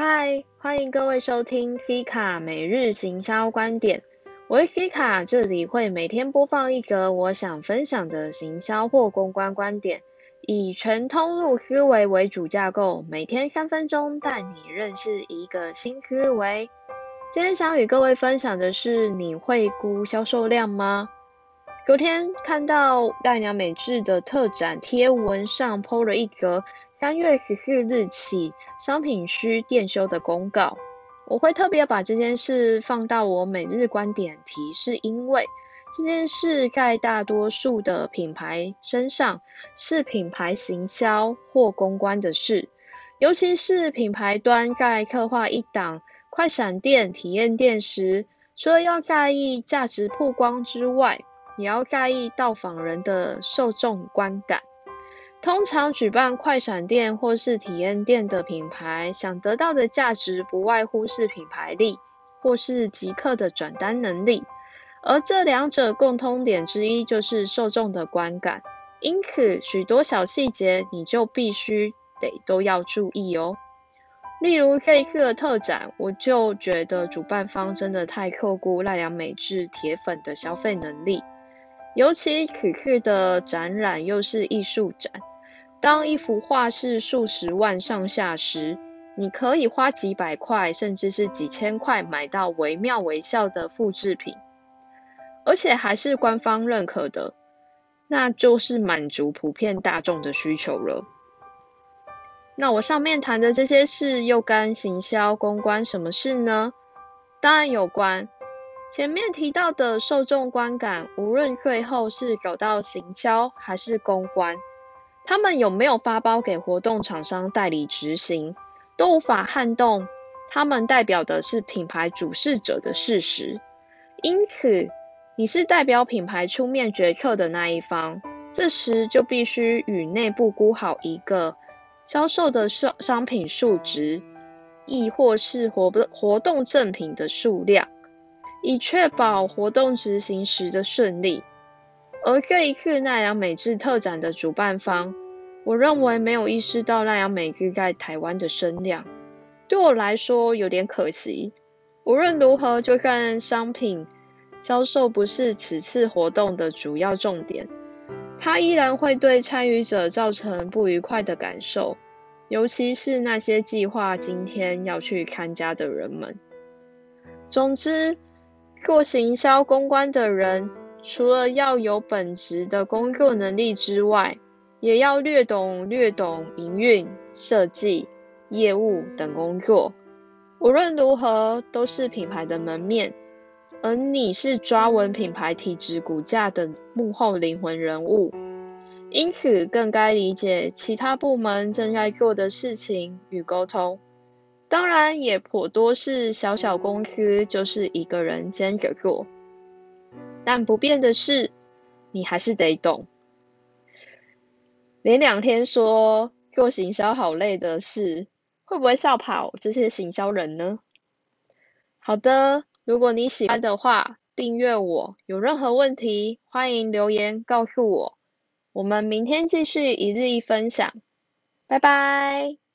嗨，欢迎各位收听 C 卡每日行销观点。我是 C 卡，这里会每天播放一则我想分享的行销或公关观点，以全通路思维为主架构，每天三分钟带你认识一个新思维。今天想与各位分享的是，你会估销售量吗？昨天看到大娘美智的特展贴文上 PO 了一则三月十四日起商品需店修的公告，我会特别把这件事放到我每日观点提，是因为这件事在大多数的品牌身上是品牌行销或公关的事，尤其是品牌端在策划一档快闪店、体验店时，除了要在意价值曝光之外，也要在意到访人的受众观感。通常举办快闪店或是体验店的品牌，想得到的价值不外乎是品牌力或是即刻的转单能力，而这两者共通点之一就是受众的观感。因此，许多小细节你就必须得都要注意哦。例如这一次的特展，我就觉得主办方真的太扣估赖良美智铁粉的消费能力。尤其此次的展览又是艺术展，当一幅画是数十万上下时，你可以花几百块甚至是几千块买到惟妙惟肖的复制品，而且还是官方认可的，那就是满足普遍大众的需求了。那我上面谈的这些事又跟行销公关什么事呢？当然有关。前面提到的受众观感，无论最后是走到行销还是公关，他们有没有发包给活动厂商代理执行，都无法撼动他们代表的是品牌主事者的事实。因此，你是代表品牌出面决策的那一方，这时就必须与内部估好一个销售的商商品数值，亦或是活活动赠品的数量。以确保活动执行时的顺利。而这一次奈良美智特展的主办方，我认为没有意识到奈良美智在台湾的声量，对我来说有点可惜。无论如何，就算商品销售不是此次活动的主要重点，它依然会对参与者造成不愉快的感受，尤其是那些计划今天要去参加的人们。总之。做行销公关的人，除了要有本职的工作能力之外，也要略懂略懂营运、设计、业务等工作。无论如何，都是品牌的门面，而你是抓稳品牌体质骨架的幕后灵魂人物，因此更该理解其他部门正在做的事情与沟通。当然也颇多是小小公司，就是一个人兼着做。但不变的是，你还是得懂。连两天说做行销好累的事，会不会笑跑这些行销人呢？好的，如果你喜欢的话，订阅我。有任何问题，欢迎留言告诉我。我们明天继续一日一分享。拜拜。